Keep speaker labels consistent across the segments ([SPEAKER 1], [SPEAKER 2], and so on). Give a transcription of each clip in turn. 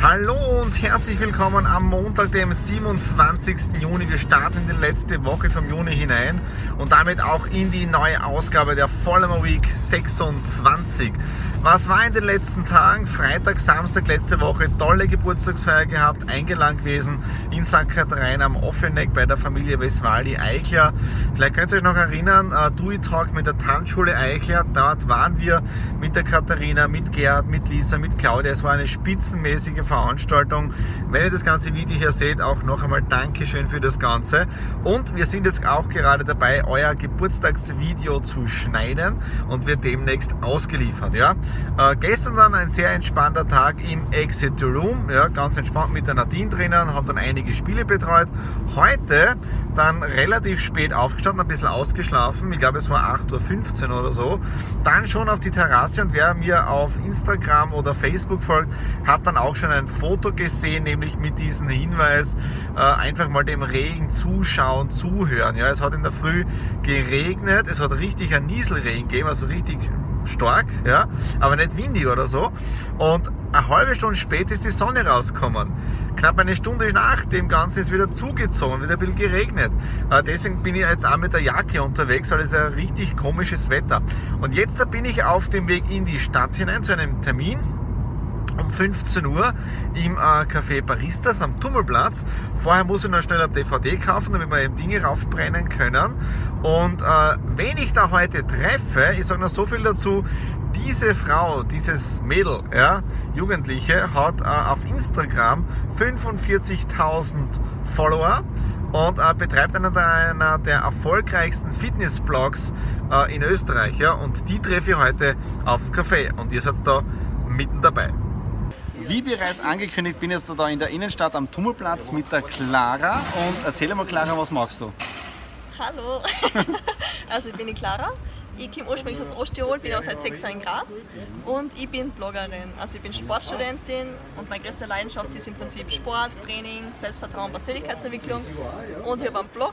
[SPEAKER 1] Hallo und herzlich willkommen am Montag, dem 27. Juni. Wir starten in die letzte Woche vom Juni hinein und damit auch in die neue Ausgabe der Follower Week 26. Was war in den letzten Tagen? Freitag, Samstag letzte Woche tolle Geburtstagsfeier gehabt, eingeladen gewesen in St. Katharin am Offeneck bei der Familie Westwali Eichler. Vielleicht könnt ihr euch noch erinnern, uh, Talk mit der Tanzschule Eichler. Dort waren wir mit der Katharina, mit Gerd, mit Lisa, mit Claudia. Es war eine spitzenmäßige Veranstaltung. Wenn ihr das ganze Video hier seht, auch noch einmal Dankeschön für das Ganze. Und wir sind jetzt auch gerade dabei, euer Geburtstagsvideo zu schneiden und wird demnächst ausgeliefert. Ja? Äh, gestern dann ein sehr entspannter Tag im Exit Room, ja, ganz entspannt mit der Nadine drinnen, habe dann einige Spiele betreut. Heute dann relativ spät aufgestanden, ein bisschen ausgeschlafen, ich glaube es war 8.15 Uhr oder so. Dann schon auf die Terrasse und wer mir auf Instagram oder Facebook folgt, hat dann auch schon ein Foto gesehen, nämlich mit diesem Hinweis, äh, einfach mal dem Regen zuschauen, zuhören. Ja, es hat in der Früh geregnet, es hat richtig ein Nieselregen gegeben, also richtig stark, ja, aber nicht windig oder so. Und eine halbe Stunde später ist die Sonne rausgekommen. Knapp eine Stunde nach dem Ganzen ist wieder zugezogen, wieder ein bisschen geregnet. Äh, deswegen bin ich jetzt auch mit der Jacke unterwegs, weil es ein richtig komisches Wetter. Und jetzt da bin ich auf dem Weg in die Stadt hinein zu einem Termin um 15 Uhr im äh, Café Baristas am Tummelplatz. Vorher muss ich noch schnell eine DVD kaufen, damit wir eben Dinge raufbrennen können. Und äh, wenn ich da heute treffe, ich sage noch so viel dazu, diese Frau, dieses Mädel, ja, Jugendliche, hat äh, auf Instagram 45.000 Follower und äh, betreibt einer der, einer der erfolgreichsten Fitnessblogs äh, in Österreich. Ja, und die treffe ich heute auf dem Café und ihr seid da mitten dabei. Wie bereits angekündigt, bin ich jetzt da in der Innenstadt am Tummelplatz mit der Clara. Und erzähl mal, Clara, was machst du?
[SPEAKER 2] Hallo, also ich bin die Clara. Ich komme ursprünglich aus Osttirol, bin auch seit sechs Jahren in Graz und ich bin Bloggerin. Also ich bin Sportstudentin und meine größte Leidenschaft ist im Prinzip Sport, Training, Selbstvertrauen, Persönlichkeitsentwicklung. Und ich habe einen Blog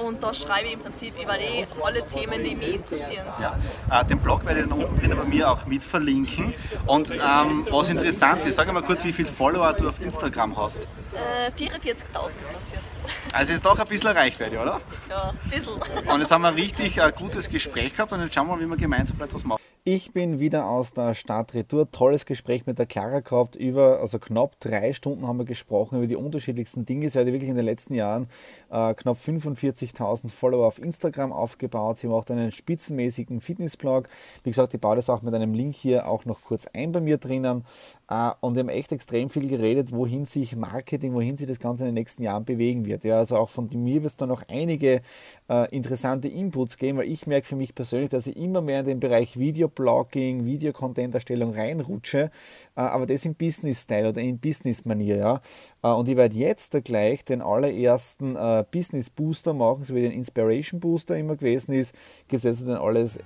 [SPEAKER 2] und da schreibe ich im Prinzip über die alle Themen, die mich interessieren.
[SPEAKER 1] Ja. Äh, den Blog werde ich dann unten drin bei mir auch mit verlinken. Und ähm, was interessant ist, sag mal kurz, wie viele Follower du auf Instagram hast.
[SPEAKER 2] Äh, 44.000 sind es jetzt.
[SPEAKER 1] Also ist doch ein bisschen Reichweite, oder?
[SPEAKER 2] Ja, ein bisschen.
[SPEAKER 1] Und jetzt haben wir ein richtig ein gutes Gespräch gehabt und jetzt schauen wir mal, wie wir gemeinsam etwas machen. Ich bin wieder aus der Stadt Retour. Tolles Gespräch mit der Clara gehabt. Über, also knapp drei Stunden haben wir gesprochen über die unterschiedlichsten Dinge. Sie hat wirklich in den letzten Jahren äh, knapp 45.000 Follower auf Instagram aufgebaut. Sie macht einen spitzenmäßigen Fitnessblog. Wie gesagt, ich baue das auch mit einem Link hier auch noch kurz ein bei mir drinnen. Äh, und wir haben echt extrem viel geredet, wohin sich Marketing, wohin sich das Ganze in den nächsten Jahren bewegen wird. Ja, also auch von mir wird es da noch einige äh, interessante Inputs geben, weil ich merke für mich persönlich, dass ich immer mehr in den Bereich Videoblogging, Videocontent-Erstellung reinrutsche, äh, aber das im Business-Style oder in Business-Manier. Ja. Äh, und ich werde jetzt da gleich den allerersten äh, Business Booster machen, so wie den Inspiration Booster immer gewesen ist, gibt es jetzt den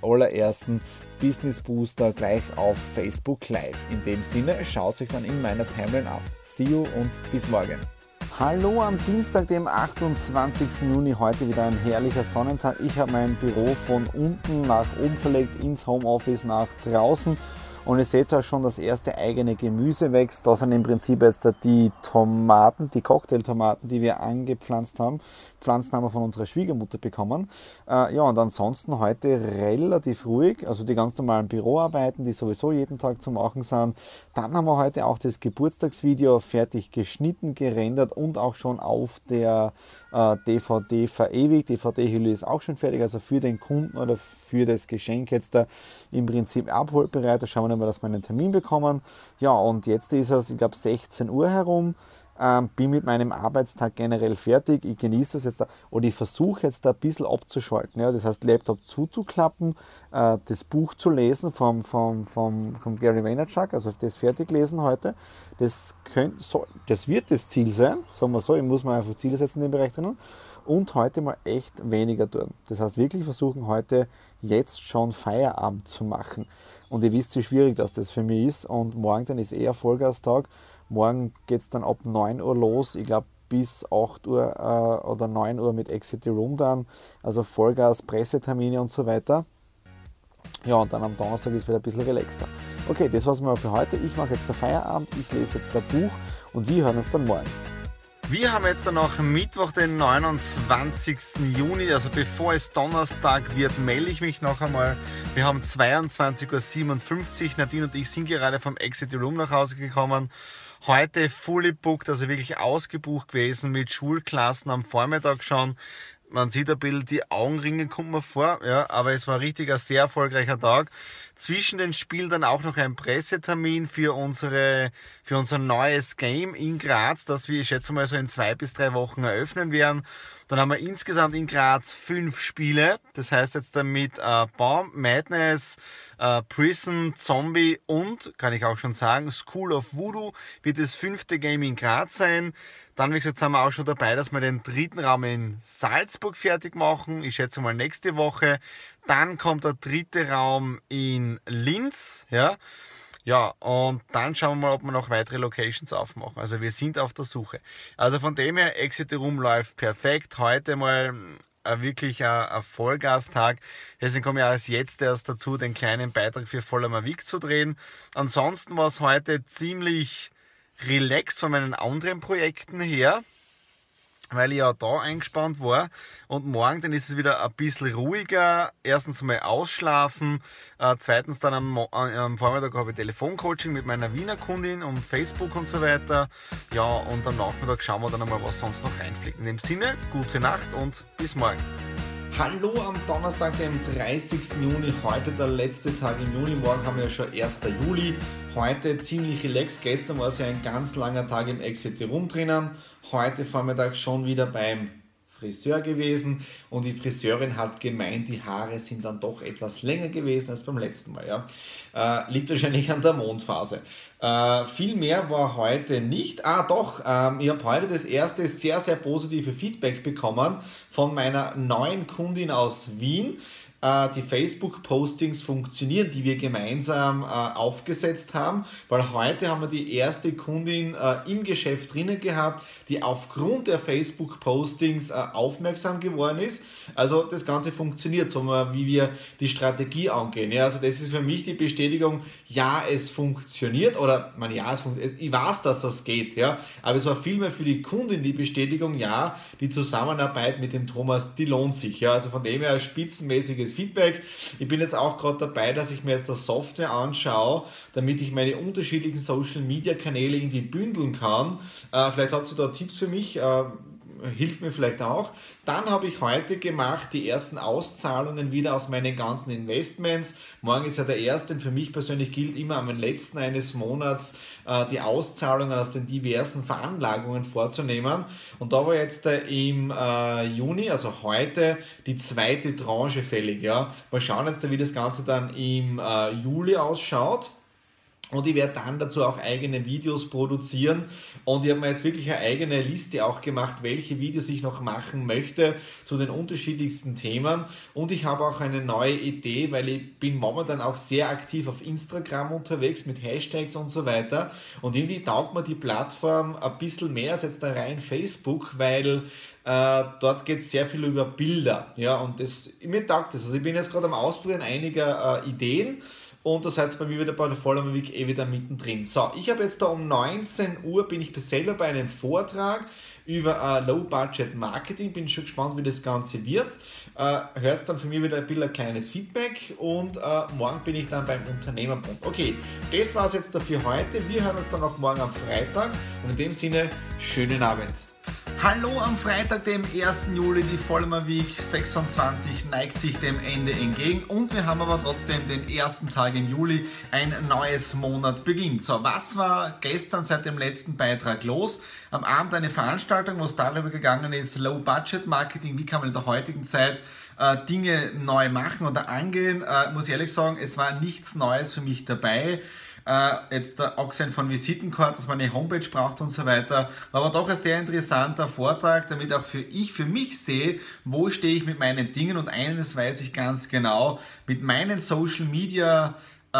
[SPEAKER 1] allerersten Business Booster gleich auf Facebook Live. In dem Sinne, schaut euch dann in meiner Timeline ab. See you und bis morgen. Hallo am Dienstag, dem 28. Juni, heute wieder ein herrlicher Sonnentag. Ich habe mein Büro von unten nach oben verlegt, ins Homeoffice nach draußen. Und ihr seht da schon, das erste eigene Gemüse wächst. Da sind im Prinzip jetzt die Tomaten, die Cocktailtomaten, die wir angepflanzt haben. Pflanzen haben wir von unserer Schwiegermutter bekommen. Äh, ja, und ansonsten heute relativ ruhig, also die ganz normalen Büroarbeiten, die sowieso jeden Tag zu machen sind. Dann haben wir heute auch das Geburtstagsvideo fertig geschnitten, gerendert und auch schon auf der äh, DVD verewigt. Die DVD-Hülle ist auch schon fertig, also für den Kunden oder für das Geschenk jetzt da im Prinzip abholbereit. Da schauen wir haben wir das mal einen Termin bekommen. Ja, und jetzt ist es, ich glaube, 16 Uhr herum. Ähm, bin mit meinem Arbeitstag generell fertig. Ich genieße es jetzt da, oder ich versuche jetzt da ein bisschen abzuschalten. Ja? Das heißt, Laptop zuzuklappen, äh, das Buch zu lesen vom, vom, vom, vom Gary Vaynerchuk, also das fertig lesen heute. Das, könnt, so, das wird das Ziel sein, sagen wir so. Ich muss mir einfach Ziele setzen in dem Bereich drinnen. Und heute mal echt weniger tun. Das heißt, wirklich versuchen heute jetzt schon Feierabend zu machen. Und ihr wisst, wie schwierig das, für mich ist. Und morgen dann ist eher Vollgastag. Morgen geht es dann ab 9 Uhr los. Ich glaube, bis 8 Uhr äh, oder 9 Uhr mit Exit the Room dann. Also Vollgas, Pressetermine und so weiter. Ja, und dann am Donnerstag ist wieder ein bisschen relaxter. Okay, das war's mal für heute. Ich mache jetzt den Feierabend, ich lese jetzt das Buch und wir hören uns dann morgen. Wir haben jetzt dann noch Mittwoch, den 29. Juni, also bevor es Donnerstag wird, melde ich mich noch einmal. Wir haben 22.57 Uhr. Nadine und ich sind gerade vom Exit Room nach Hause gekommen. Heute fully booked, also wirklich ausgebucht gewesen mit Schulklassen am Vormittag schon. Man sieht ein bisschen die Augenringe, kommt mir vor, ja, aber es war richtig ein sehr erfolgreicher Tag. Zwischen den Spielen dann auch noch ein Pressetermin für, unsere, für unser neues Game in Graz, das wir, ich schätze mal, so in zwei bis drei Wochen eröffnen werden. Dann haben wir insgesamt in Graz fünf Spiele. Das heißt jetzt damit äh, Bomb, Madness, äh, Prison, Zombie und, kann ich auch schon sagen, School of Voodoo wird das fünfte Game in Graz sein. Dann, wie gesagt, sind wir auch schon dabei, dass wir den dritten Raum in Salzburg fertig machen. Ich schätze mal nächste Woche. Dann kommt der dritte Raum in Linz. Ja. Ja, und dann schauen wir mal, ob wir noch weitere Locations aufmachen. Also wir sind auf der Suche. Also von dem her, Exit Room läuft perfekt. Heute mal äh, wirklich ein, ein Vollgastag. Deswegen komme ich als jetzt erst dazu, den kleinen Beitrag für Voller Mavic zu drehen. Ansonsten war es heute ziemlich relaxed von meinen anderen Projekten her, weil ich ja da eingespannt war. Und morgen dann ist es wieder ein bisschen ruhiger. Erstens mal ausschlafen. Äh, zweitens dann am, äh, am Vormittag habe ich Telefoncoaching mit meiner Wiener Kundin und Facebook und so weiter. Ja, und am Nachmittag schauen wir dann einmal, was sonst noch reinfliegt. In dem Sinne, gute Nacht und bis morgen. Hallo am Donnerstag, dem 30. Juni, heute der letzte Tag im Juni, morgen haben wir ja schon 1. Juli. Heute ziemlich relaxed, gestern war es ja ein ganz langer Tag im Exit Room drinnen, heute Vormittag schon wieder beim Friseur gewesen und die Friseurin hat gemeint, die Haare sind dann doch etwas länger gewesen als beim letzten Mal. Ja. Äh, liegt wahrscheinlich an der Mondphase. Äh, viel mehr war heute nicht. Ah, doch, ähm, ich habe heute das erste sehr, sehr positive Feedback bekommen von meiner neuen Kundin aus Wien. Äh, die Facebook-Postings funktionieren, die wir gemeinsam äh, aufgesetzt haben, weil heute haben wir die erste Kundin äh, im Geschäft drinnen gehabt, die aufgrund der Facebook-Postings aufmerksam geworden ist. Also das Ganze funktioniert, so wie wir die Strategie angehen. Ja, also das ist für mich die Bestätigung, ja, es funktioniert oder man ja, es funktioniert. Ich weiß, dass das geht, ja, aber es war vielmehr für die Kundin die Bestätigung, ja, die Zusammenarbeit mit dem Thomas, die lohnt sich. Ja, also von dem her spitzenmäßiges Feedback. Ich bin jetzt auch gerade dabei, dass ich mir jetzt das Software anschaue, damit ich meine unterschiedlichen Social Media Kanäle irgendwie bündeln kann. Äh, vielleicht habt ihr da Tipps für mich. Äh, hilft mir vielleicht auch. Dann habe ich heute gemacht die ersten Auszahlungen wieder aus meinen ganzen Investments. Morgen ist ja der erste und für mich persönlich gilt immer am letzten eines Monats äh, die Auszahlungen aus den diversen Veranlagungen vorzunehmen. Und da war jetzt äh, im äh, Juni, also heute, die zweite Tranche fällig. Ja. Mal schauen jetzt, wie das Ganze dann im äh, Juli ausschaut. Und ich werde dann dazu auch eigene Videos produzieren. Und ich habe mir jetzt wirklich eine eigene Liste auch gemacht, welche Videos ich noch machen möchte zu den unterschiedlichsten Themen. Und ich habe auch eine neue Idee, weil ich bin momentan auch sehr aktiv auf Instagram unterwegs mit Hashtags und so weiter. Und irgendwie taugt mir die Plattform ein bisschen mehr als jetzt da rein Facebook, weil äh, dort geht es sehr viel über Bilder. Ja, und das, mir taugt das. Also ich bin jetzt gerade am Ausprobieren einiger äh, Ideen und da seid ihr bei mir wieder bei der Vollmer Week eh wieder mittendrin. So, ich habe jetzt da um 19 Uhr bin ich selber bei einem Vortrag über uh, Low Budget Marketing. Bin schon gespannt, wie das Ganze wird. Uh, Hört dann von mir wieder ein bisschen ein kleines Feedback und uh, morgen bin ich dann beim Unternehmerbund. Okay, das war es jetzt dafür heute. Wir hören uns dann auch morgen am Freitag und in dem Sinne, schönen Abend. Hallo am Freitag, dem 1. Juli, die Vollmer Week 26 neigt sich dem Ende entgegen und wir haben aber trotzdem den ersten Tag im Juli, ein neues Monat beginnt. So, was war gestern seit dem letzten Beitrag los? Am Abend eine Veranstaltung, wo es darüber gegangen ist, Low Budget Marketing, wie kann man in der heutigen Zeit äh, Dinge neu machen oder angehen. Äh, muss ich ehrlich sagen, es war nichts Neues für mich dabei. Äh, jetzt abgesehen von Visitenkarte, dass man eine Homepage braucht und so weiter. War aber doch ein sehr interessanter Vortrag, damit auch für ich, für mich sehe, wo stehe ich mit meinen Dingen und eines weiß ich ganz genau, mit meinen Social Media äh,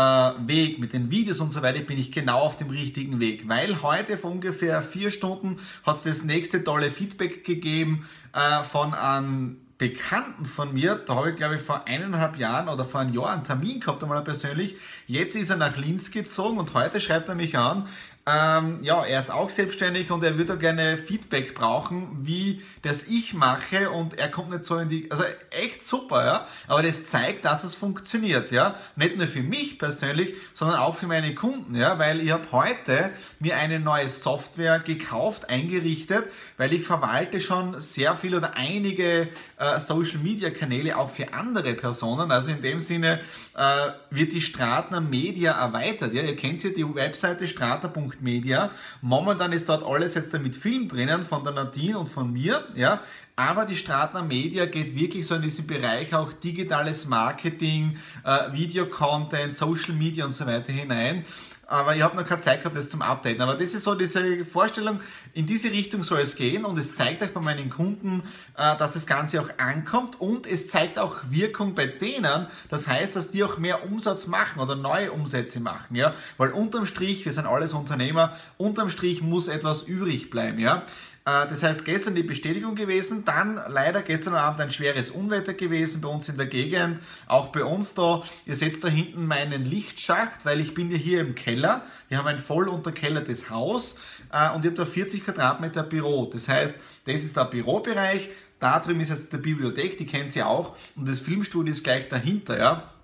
[SPEAKER 1] Weg, mit den Videos und so weiter, bin ich genau auf dem richtigen Weg. Weil heute vor ungefähr vier Stunden hat es das nächste tolle Feedback gegeben äh, von einem Bekannten von mir, da habe ich glaube ich vor eineinhalb Jahren oder vor einem Jahr einen Termin gehabt, einmal persönlich. Jetzt ist er nach Linz gezogen und heute schreibt er mich an, ähm, ja, er ist auch selbstständig und er würde gerne Feedback brauchen, wie das ich mache und er kommt nicht so in die, also echt super, ja, aber das zeigt, dass es funktioniert, ja, nicht nur für mich persönlich, sondern auch für meine Kunden, ja, weil ich habe heute mir eine neue Software gekauft, eingerichtet, weil ich verwalte schon sehr viel oder einige äh, Social Media Kanäle auch für andere Personen, also in dem Sinne äh, wird die Stratner Media erweitert, ja, ihr kennt ja die Webseite strater.com Media. Momentan ist dort alles jetzt mit Film drinnen von der Nadine und von mir, ja. Aber die Stratner Media geht wirklich so in diesen Bereich auch digitales Marketing, äh, Video-Content, Social Media und so weiter hinein aber ich habe noch keine Zeit gehabt, das zum Updaten. Aber das ist so diese Vorstellung, in diese Richtung soll es gehen und es zeigt auch bei meinen Kunden, äh, dass das Ganze auch ankommt und es zeigt auch Wirkung bei denen. Das heißt, dass die auch mehr Umsatz machen oder neue Umsätze machen, ja, weil unterm Strich, wir sind alles Unternehmer, unterm Strich muss etwas übrig bleiben, ja. Äh, das heißt, gestern die Bestätigung gewesen, dann leider gestern Abend ein schweres Unwetter gewesen bei uns in der Gegend, auch bei uns da. Ihr seht da hinten meinen Lichtschacht, weil ich bin ja hier im Keller. Wir haben ein voll unterkellertes Haus äh, und ich habe da 40 Quadratmeter Büro. Das heißt, das ist der Bürobereich. Da drüben ist jetzt die Bibliothek, die kennt ihr auch. Und das Filmstudio ist gleich dahinter, ja.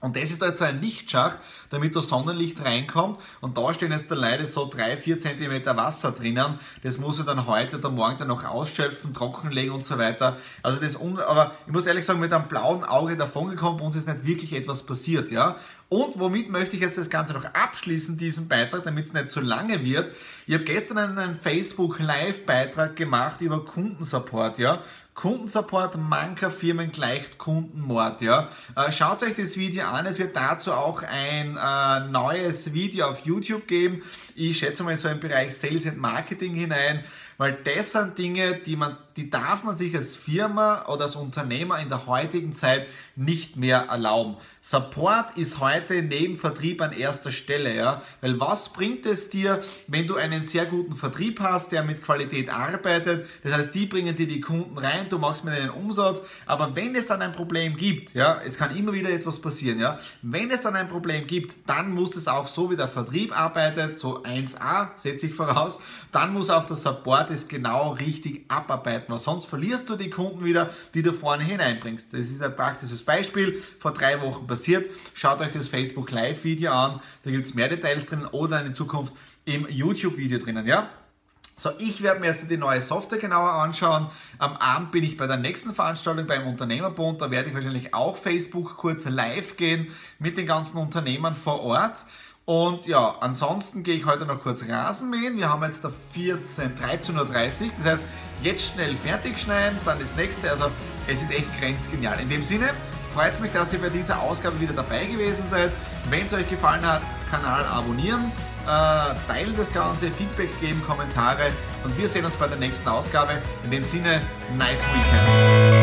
[SPEAKER 1] Und das ist jetzt so ein Lichtschacht, damit das Sonnenlicht reinkommt. Und da stehen jetzt da leider so 3-4 cm Wasser drinnen. Das muss ich dann heute oder morgen dann noch ausschöpfen, trockenlegen und so weiter. Also das, aber ich muss ehrlich sagen, mit einem blauen Auge davon gekommen, bei uns ist nicht wirklich etwas passiert, ja. Und womit möchte ich jetzt das Ganze noch abschließen, diesen Beitrag, damit es nicht zu lange wird. Ich habe gestern einen Facebook Live-Beitrag gemacht über Kundensupport, ja. Kundensupport mancher Firmen gleicht Kundenmord, ja. Äh, schaut euch das Video an, es wird dazu auch ein äh, neues Video auf YouTube geben. Ich schätze mal so im Bereich Sales and Marketing hinein, weil das sind Dinge, die man die darf man sich als Firma oder als Unternehmer in der heutigen Zeit nicht mehr erlauben. Support ist heute neben Vertrieb an erster Stelle, ja, weil was bringt es dir, wenn du einen sehr guten Vertrieb hast, der mit Qualität arbeitet, das heißt, die bringen dir die Kunden rein, du machst mit ihnen Umsatz, aber wenn es dann ein Problem gibt, ja, es kann immer wieder etwas passieren, ja, wenn es dann ein Problem gibt, dann muss es auch so wie der Vertrieb arbeitet, so 1A setze ich voraus, dann muss auch der Support es genau richtig abarbeiten weil sonst verlierst du die Kunden wieder, die du vorne hineinbringst. Das ist ein praktisches Beispiel, vor drei Wochen passiert. Schaut euch das Facebook Live Video an, da gibt es mehr Details drin oder in Zukunft im YouTube Video drinnen, ja? So, ich werde mir erst die neue Software genauer anschauen. Am Abend bin ich bei der nächsten Veranstaltung beim Unternehmerbund. Da werde ich wahrscheinlich auch Facebook kurz live gehen mit den ganzen Unternehmern vor Ort. Und ja, ansonsten gehe ich heute noch kurz Rasen mähen. Wir haben jetzt da 14, 13.30 Uhr. Das heißt, jetzt schnell fertig schneiden, dann das nächste. Also es ist echt grenzgenial. In dem Sinne freut es mich, dass ihr bei dieser Ausgabe wieder dabei gewesen seid. Wenn es euch gefallen hat, Kanal abonnieren, äh, teilen das Ganze, Feedback geben, Kommentare und wir sehen uns bei der nächsten Ausgabe. In dem Sinne, nice Weekend.